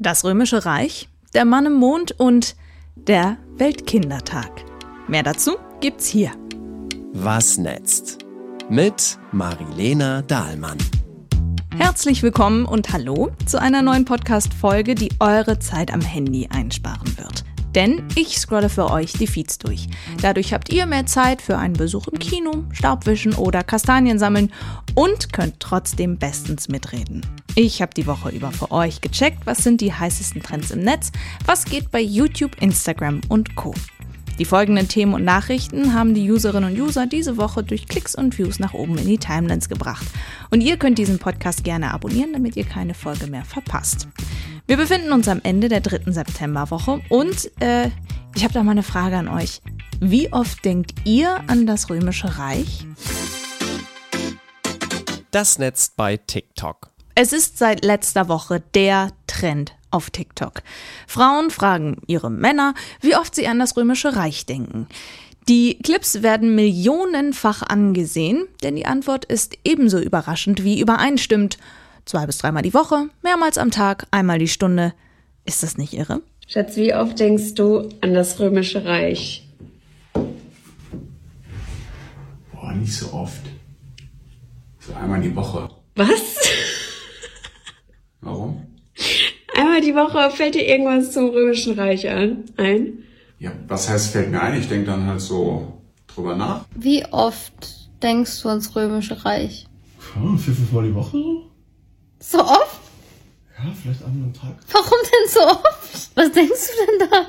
Das Römische Reich, der Mann im Mond und der Weltkindertag. Mehr dazu gibt's hier. Was netzt? Mit Marilena Dahlmann. Herzlich willkommen und hallo zu einer neuen Podcast-Folge, die eure Zeit am Handy einsparen wird. Denn ich scrolle für euch die Feeds durch. Dadurch habt ihr mehr Zeit für einen Besuch im Kino, Staubwischen oder Kastanien sammeln und könnt trotzdem bestens mitreden. Ich habe die Woche über für euch gecheckt, was sind die heißesten Trends im Netz, was geht bei YouTube, Instagram und Co. Die folgenden Themen und Nachrichten haben die Userinnen und User diese Woche durch Klicks und Views nach oben in die Timelines gebracht. Und ihr könnt diesen Podcast gerne abonnieren, damit ihr keine Folge mehr verpasst. Wir befinden uns am Ende der dritten Septemberwoche und äh, ich habe da mal eine Frage an euch. Wie oft denkt ihr an das Römische Reich? Das Netz bei TikTok. Es ist seit letzter Woche der Trend auf TikTok. Frauen fragen ihre Männer, wie oft sie an das Römische Reich denken. Die Clips werden millionenfach angesehen, denn die Antwort ist ebenso überraschend wie übereinstimmt. Zwei bis dreimal die Woche, mehrmals am Tag, einmal die Stunde. Ist das nicht irre? Schatz, wie oft denkst du an das Römische Reich? Boah, nicht so oft. So einmal die Woche. Was? Warum? Einmal die Woche fällt dir irgendwas zum Römischen Reich an, ein? Ja, was heißt, fällt mir ein? Ich denke dann halt so drüber nach. Wie oft denkst du ans Römische Reich? Ja, vier, fünf Mal die Woche so? Oft? Ja, vielleicht einmal am Tag. Warum denn so oft? Was denkst du denn da?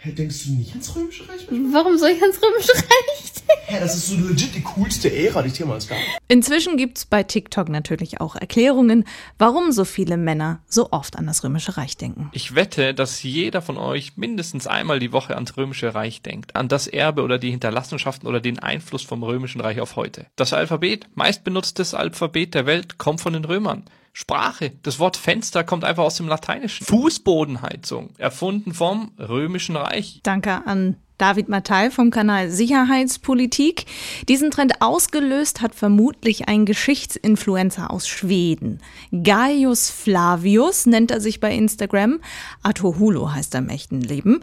Hä, denkst du nicht ans Römische Reich? Warum soll ich ans Römische Reich denken? Hä, das ist so legit die coolste Ära, die es jemals gab. Inzwischen gibt's bei TikTok natürlich auch Erklärungen, warum so viele Männer so oft an das Römische Reich denken. Ich wette, dass jeder von euch mindestens einmal die Woche ans Römische Reich denkt, an das Erbe oder die Hinterlassenschaften oder den Einfluss vom Römischen Reich auf heute. Das Alphabet, meistbenutztes Alphabet der Welt, kommt von den Römern. Sprache, das Wort Fenster kommt einfach aus dem Lateinischen. Fußbodenheizung, erfunden vom Römischen Reich. Danke an David Mattei vom Kanal Sicherheitspolitik. Diesen Trend ausgelöst hat vermutlich ein Geschichtsinfluencer aus Schweden. Gaius Flavius nennt er sich bei Instagram. Arthur Hulo heißt er im echten Leben.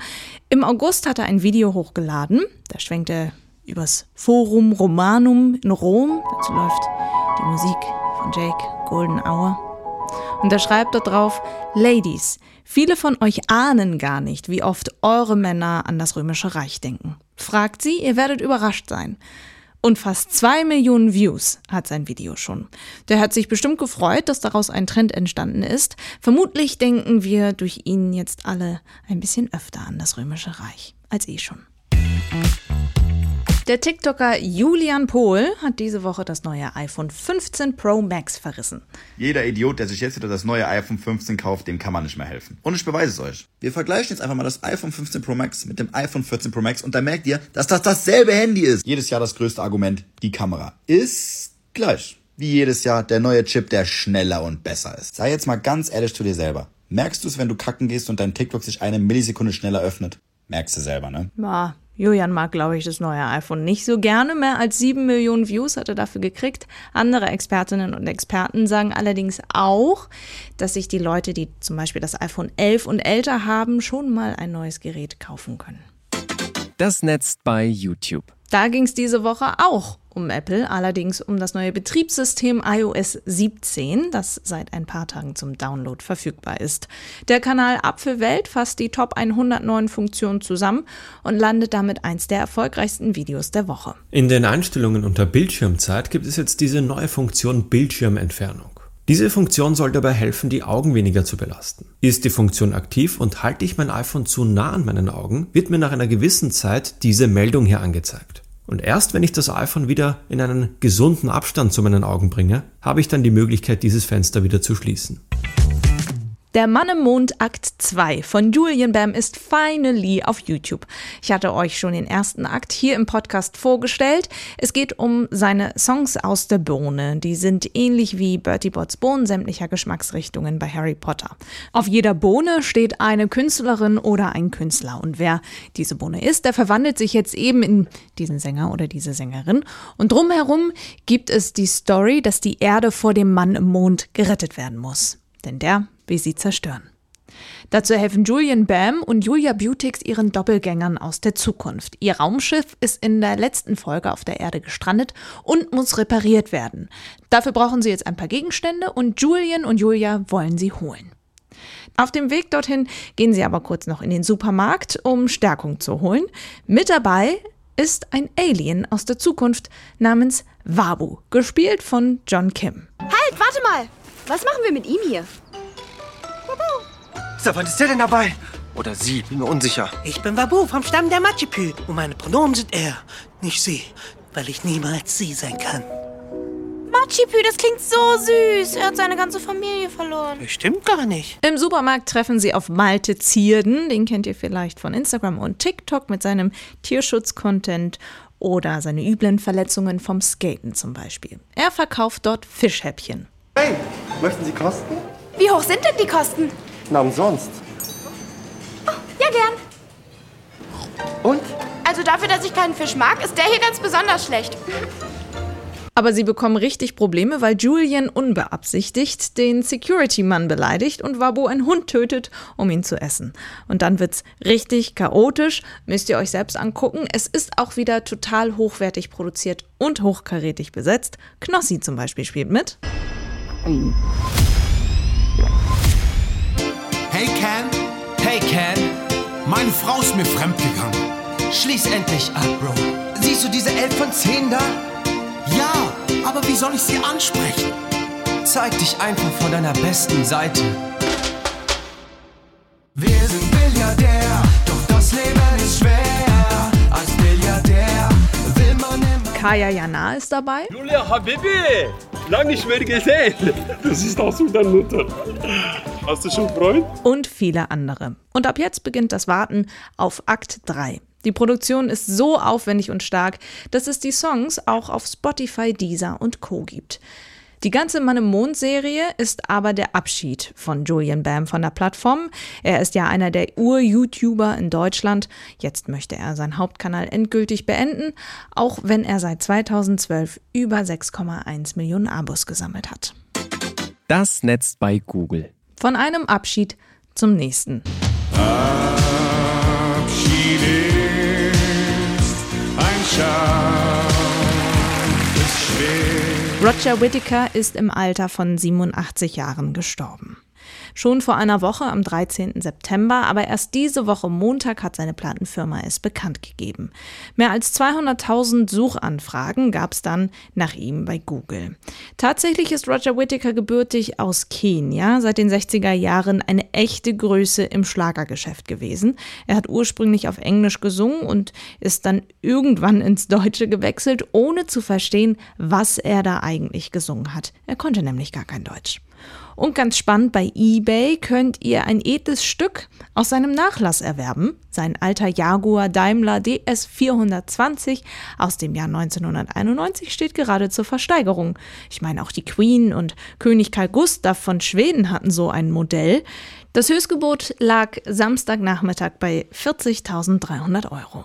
Im August hat er ein Video hochgeladen. Da schwenkt er übers Forum Romanum in Rom. Dazu läuft die Musik von Jake Golden Hour. Und er schreibt da drauf, Ladies, viele von euch ahnen gar nicht, wie oft eure Männer an das Römische Reich denken. Fragt sie, ihr werdet überrascht sein. Und fast zwei Millionen Views hat sein Video schon. Der hat sich bestimmt gefreut, dass daraus ein Trend entstanden ist. Vermutlich denken wir durch ihn jetzt alle ein bisschen öfter an das Römische Reich als eh schon. Der TikToker Julian Pohl hat diese Woche das neue iPhone 15 Pro Max verrissen. Jeder Idiot, der sich jetzt wieder das neue iPhone 15 kauft, dem kann man nicht mehr helfen. Und ich beweise es euch. Wir vergleichen jetzt einfach mal das iPhone 15 Pro Max mit dem iPhone 14 Pro Max und dann merkt ihr, dass das dasselbe Handy ist. Jedes Jahr das größte Argument, die Kamera. Ist gleich. Wie jedes Jahr der neue Chip, der schneller und besser ist. Sei jetzt mal ganz ehrlich zu dir selber. Merkst du es, wenn du kacken gehst und dein TikTok sich eine Millisekunde schneller öffnet? Merkst du selber, ne? Ja, Julian mag, glaube ich, das neue iPhone nicht so gerne. Mehr als sieben Millionen Views hat er dafür gekriegt. Andere Expertinnen und Experten sagen allerdings auch, dass sich die Leute, die zum Beispiel das iPhone 11 und älter haben, schon mal ein neues Gerät kaufen können. Das Netz bei YouTube. Da ging es diese Woche auch um Apple, allerdings um das neue Betriebssystem iOS 17, das seit ein paar Tagen zum Download verfügbar ist. Der Kanal Apfelwelt fasst die Top 100 neuen Funktionen zusammen und landet damit eins der erfolgreichsten Videos der Woche. In den Einstellungen unter Bildschirmzeit gibt es jetzt diese neue Funktion Bildschirmentfernung. Diese Funktion soll dabei helfen, die Augen weniger zu belasten. Ist die Funktion aktiv und halte ich mein iPhone zu nah an meinen Augen, wird mir nach einer gewissen Zeit diese Meldung hier angezeigt. Und erst wenn ich das iPhone wieder in einen gesunden Abstand zu meinen Augen bringe, habe ich dann die Möglichkeit, dieses Fenster wieder zu schließen. Der Mann im Mond Akt 2 von Julian Bam ist finally auf YouTube. Ich hatte euch schon den ersten Akt hier im Podcast vorgestellt. Es geht um seine Songs aus der Bohne. Die sind ähnlich wie Bertie Botts Bohnen sämtlicher Geschmacksrichtungen bei Harry Potter. Auf jeder Bohne steht eine Künstlerin oder ein Künstler. Und wer diese Bohne ist, der verwandelt sich jetzt eben in diesen Sänger oder diese Sängerin. Und drumherum gibt es die Story, dass die Erde vor dem Mann im Mond gerettet werden muss. Denn der will sie zerstören. Dazu helfen Julian Bam und Julia Butix ihren Doppelgängern aus der Zukunft. Ihr Raumschiff ist in der letzten Folge auf der Erde gestrandet und muss repariert werden. Dafür brauchen sie jetzt ein paar Gegenstände und Julian und Julia wollen sie holen. Auf dem Weg dorthin gehen sie aber kurz noch in den Supermarkt, um Stärkung zu holen. Mit dabei ist ein Alien aus der Zukunft namens Wabu, gespielt von John Kim. Halt, warte mal! Was machen wir mit ihm hier? So, wann ist der denn dabei? Oder sie, bin mir unsicher. Ich bin Wabu vom Stamm der Machipü und meine Pronomen sind er, nicht sie, weil ich niemals sie sein kann. Machipü, das klingt so süß. Er hat seine ganze Familie verloren. Bestimmt gar nicht. Im Supermarkt treffen sie auf Malte Zierden, den kennt ihr vielleicht von Instagram und TikTok mit seinem Tierschutz-Content oder seine üblen Verletzungen vom Skaten zum Beispiel. Er verkauft dort Fischhäppchen. Hey, möchten Sie kosten? Wie hoch sind denn die Kosten? Na, umsonst. Ja, gern. Und? Also dafür, dass ich keinen Fisch mag, ist der hier ganz besonders schlecht. Aber sie bekommen richtig Probleme, weil Julian unbeabsichtigt den Security-Mann beleidigt und Wabu einen Hund tötet, um ihn zu essen. Und dann wird's richtig chaotisch. Müsst ihr euch selbst angucken. Es ist auch wieder total hochwertig produziert und hochkarätig besetzt. Knossi zum Beispiel spielt mit. Hey meine Frau ist mir fremdgegangen. Schließ endlich ab, Bro. Siehst du diese 11 von 10 da? Ja, aber wie soll ich sie ansprechen? Zeig dich einfach von deiner besten Seite. Wir sind Milliardär, doch das Leben ist schwer. Als Milliardär will man immer. Kaya Jana ist dabei. Julia Habibi, lang nicht mehr gesehen. Das ist auch so deine Mutter. Hast du schon Freund? und viele andere. Und ab jetzt beginnt das Warten auf Akt 3. Die Produktion ist so aufwendig und stark, dass es die Songs auch auf Spotify, Deezer und Co. gibt. Die ganze Mann im Mond-Serie ist aber der Abschied von Julian Bam von der Plattform. Er ist ja einer der Ur-YouTuber in Deutschland. Jetzt möchte er seinen Hauptkanal endgültig beenden, auch wenn er seit 2012 über 6,1 Millionen Abos gesammelt hat. Das Netz bei Google. Von einem Abschied zum nächsten. Abschied Roger Whittaker ist im Alter von 87 Jahren gestorben. Schon vor einer Woche am 13. September, aber erst diese Woche Montag hat seine Plattenfirma es bekannt gegeben. Mehr als 200.000 Suchanfragen gab es dann nach ihm bei Google. Tatsächlich ist Roger Whittaker gebürtig aus Kenia, seit den 60er Jahren eine echte Größe im Schlagergeschäft gewesen. Er hat ursprünglich auf Englisch gesungen und ist dann irgendwann ins Deutsche gewechselt, ohne zu verstehen, was er da eigentlich gesungen hat. Er konnte nämlich gar kein Deutsch. Und ganz spannend, bei eBay könnt ihr ein edles Stück aus seinem Nachlass erwerben. Sein alter Jaguar Daimler DS 420 aus dem Jahr 1991 steht gerade zur Versteigerung. Ich meine, auch die Queen und König Karl Gustav von Schweden hatten so ein Modell. Das Höchstgebot lag Samstagnachmittag bei 40.300 Euro.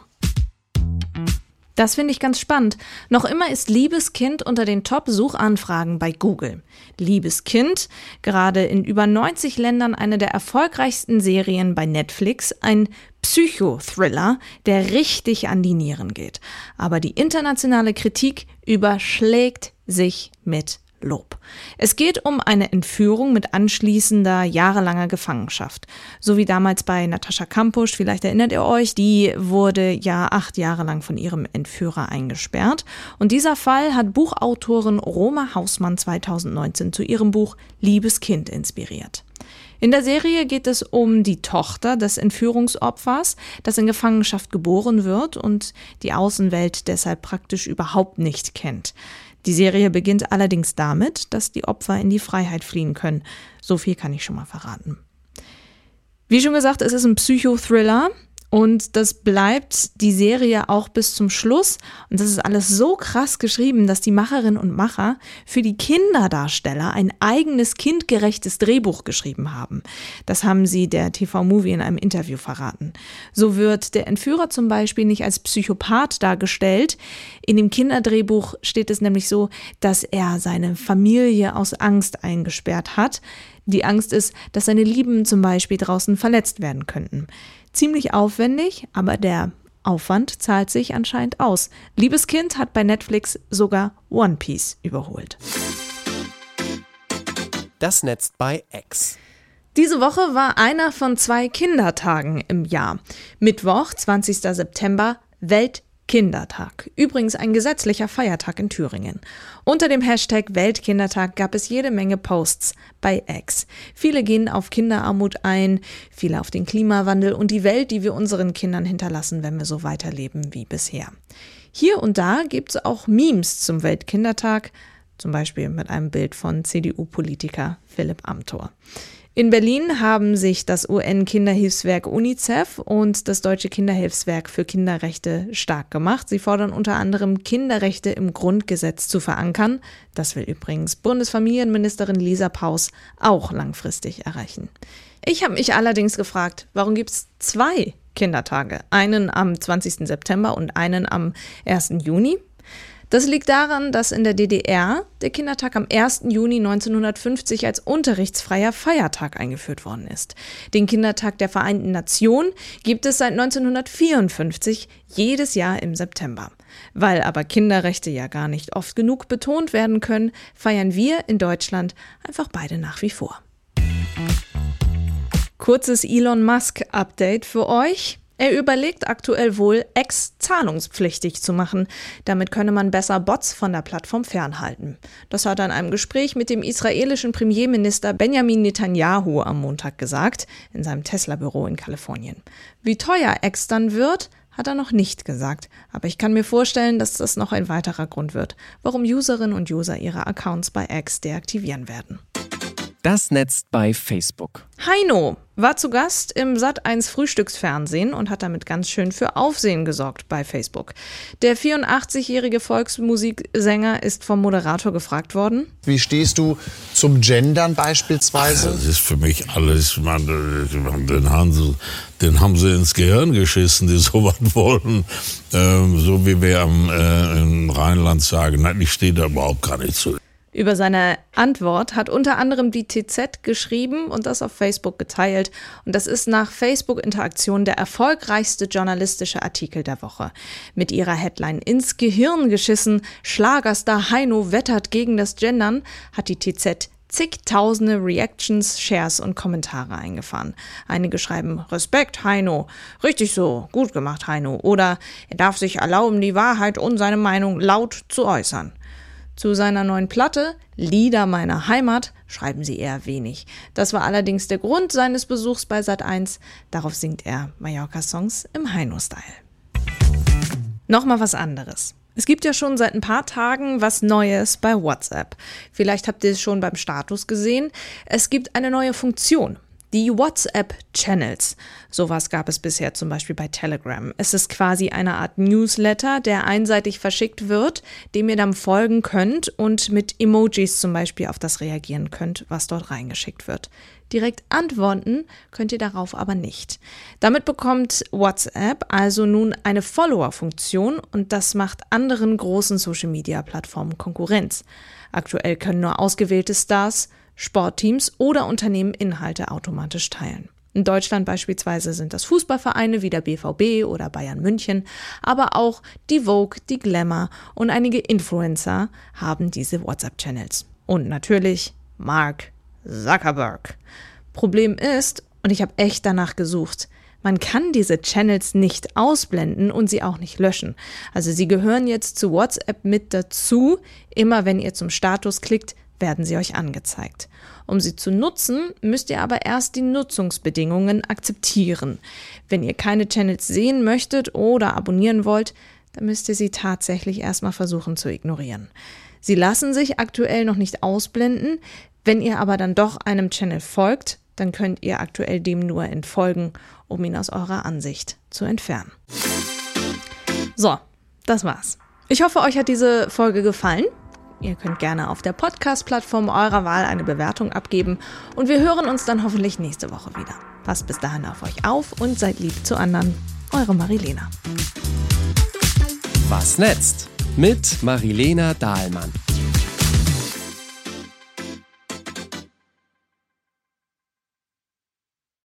Das finde ich ganz spannend. Noch immer ist Liebeskind unter den Top-Suchanfragen bei Google. Liebeskind, gerade in über 90 Ländern eine der erfolgreichsten Serien bei Netflix, ein Psychothriller, der richtig an die Nieren geht. Aber die internationale Kritik überschlägt sich mit Lob. Es geht um eine Entführung mit anschließender jahrelanger Gefangenschaft. So wie damals bei Natascha Kampusch, vielleicht erinnert ihr euch, die wurde ja acht Jahre lang von ihrem Entführer eingesperrt. Und dieser Fall hat Buchautorin Roma Hausmann 2019 zu ihrem Buch Liebes Kind inspiriert. In der Serie geht es um die Tochter des Entführungsopfers, das in Gefangenschaft geboren wird und die Außenwelt deshalb praktisch überhaupt nicht kennt. Die Serie beginnt allerdings damit, dass die Opfer in die Freiheit fliehen können. So viel kann ich schon mal verraten. Wie schon gesagt, es ist ein Psychothriller Und das bleibt die Serie auch bis zum Schluss. Und das ist alles so krass geschrieben, dass die Macherinnen und Macher für die Kinderdarsteller ein eigenes kindgerechtes Drehbuch geschrieben haben. Das haben sie der TV-Movie in einem Interview verraten. So wird der Entführer zum Beispiel nicht als Psychopath dargestellt. In dem Kinderdrehbuch steht es nämlich so, dass er seine Familie aus Angst eingesperrt hat. Die Angst ist, dass seine Lieben zum Beispiel draußen verletzt werden könnten. Ziemlich aufwendig, aber der Aufwand zahlt sich anscheinend aus. Liebes Kind hat bei Netflix sogar One Piece überholt. Das Netz bei X. Diese Woche war einer von zwei Kindertagen im Jahr. Mittwoch, 20. September, Welt Kindertag. Übrigens ein gesetzlicher Feiertag in Thüringen. Unter dem Hashtag Weltkindertag gab es jede Menge Posts bei X. Viele gehen auf Kinderarmut ein, viele auf den Klimawandel und die Welt, die wir unseren Kindern hinterlassen, wenn wir so weiterleben wie bisher. Hier und da gibt es auch Memes zum Weltkindertag, zum Beispiel mit einem Bild von CDU-Politiker Philipp Amthor. In Berlin haben sich das UN-Kinderhilfswerk UNICEF und das Deutsche Kinderhilfswerk für Kinderrechte stark gemacht. Sie fordern unter anderem, Kinderrechte im Grundgesetz zu verankern. Das will übrigens Bundesfamilienministerin Lisa Paus auch langfristig erreichen. Ich habe mich allerdings gefragt, warum gibt es zwei Kindertage? Einen am 20. September und einen am 1. Juni? Das liegt daran, dass in der DDR der Kindertag am 1. Juni 1950 als unterrichtsfreier Feiertag eingeführt worden ist. Den Kindertag der Vereinten Nationen gibt es seit 1954 jedes Jahr im September. Weil aber Kinderrechte ja gar nicht oft genug betont werden können, feiern wir in Deutschland einfach beide nach wie vor. Kurzes Elon Musk-Update für euch. Er überlegt aktuell wohl, X zahlungspflichtig zu machen. Damit könne man besser Bots von der Plattform fernhalten. Das hat er in einem Gespräch mit dem israelischen Premierminister Benjamin Netanyahu am Montag gesagt, in seinem Tesla-Büro in Kalifornien. Wie teuer X dann wird, hat er noch nicht gesagt, aber ich kann mir vorstellen, dass das noch ein weiterer Grund wird, warum Userinnen und User ihre Accounts bei X deaktivieren werden. Das Netz bei Facebook. Heino war zu Gast im Sat1 Frühstücksfernsehen und hat damit ganz schön für Aufsehen gesorgt bei Facebook. Der 84-jährige Volksmusiksänger ist vom Moderator gefragt worden. Wie stehst du zum Gendern beispielsweise? Das ist für mich alles, man, den, haben sie, den haben sie ins Gehirn geschissen, die sowas wollen. Ähm, so wie wir am, äh, im Rheinland sagen, nein, ich stehe da überhaupt gar nicht zu. Über seine Antwort hat unter anderem die TZ geschrieben und das auf Facebook geteilt. Und das ist nach Facebook-Interaktion der erfolgreichste journalistische Artikel der Woche. Mit ihrer Headline Ins Gehirn geschissen, Schlagerstar Heino wettert gegen das Gendern, hat die TZ zigtausende Reactions, Shares und Kommentare eingefahren. Einige schreiben Respekt, Heino. Richtig so, gut gemacht, Heino. Oder er darf sich erlauben, die Wahrheit und seine Meinung laut zu äußern. Zu seiner neuen Platte Lieder meiner Heimat schreiben sie eher wenig. Das war allerdings der Grund seines Besuchs bei Sat1. Darauf singt er Mallorca-Songs im Heino-Style. Nochmal was anderes. Es gibt ja schon seit ein paar Tagen was Neues bei WhatsApp. Vielleicht habt ihr es schon beim Status gesehen. Es gibt eine neue Funktion. Die WhatsApp-Channels. Sowas gab es bisher zum Beispiel bei Telegram. Es ist quasi eine Art Newsletter, der einseitig verschickt wird, dem ihr dann folgen könnt und mit Emojis zum Beispiel auf das reagieren könnt, was dort reingeschickt wird. Direkt antworten könnt ihr darauf aber nicht. Damit bekommt WhatsApp also nun eine Follower-Funktion und das macht anderen großen Social-Media-Plattformen Konkurrenz. Aktuell können nur ausgewählte Stars Sportteams oder Unternehmen Inhalte automatisch teilen. In Deutschland beispielsweise sind das Fußballvereine wie der BVB oder Bayern München, aber auch die Vogue, die Glamour und einige Influencer haben diese WhatsApp-Channels. Und natürlich Mark Zuckerberg. Problem ist, und ich habe echt danach gesucht, man kann diese Channels nicht ausblenden und sie auch nicht löschen. Also sie gehören jetzt zu WhatsApp mit dazu. Immer wenn ihr zum Status klickt, werden sie euch angezeigt. Um sie zu nutzen, müsst ihr aber erst die Nutzungsbedingungen akzeptieren. Wenn ihr keine Channels sehen möchtet oder abonnieren wollt, dann müsst ihr sie tatsächlich erstmal versuchen zu ignorieren. Sie lassen sich aktuell noch nicht ausblenden. Wenn ihr aber dann doch einem Channel folgt, dann könnt ihr aktuell dem nur entfolgen, um ihn aus eurer Ansicht zu entfernen. So, das war's. Ich hoffe, euch hat diese Folge gefallen. Ihr könnt gerne auf der Podcast-Plattform eurer Wahl eine Bewertung abgeben und wir hören uns dann hoffentlich nächste Woche wieder. Passt bis dahin auf euch auf und seid lieb zu anderen. Eure Marilena. Was netzt? Mit Marilena Dahlmann.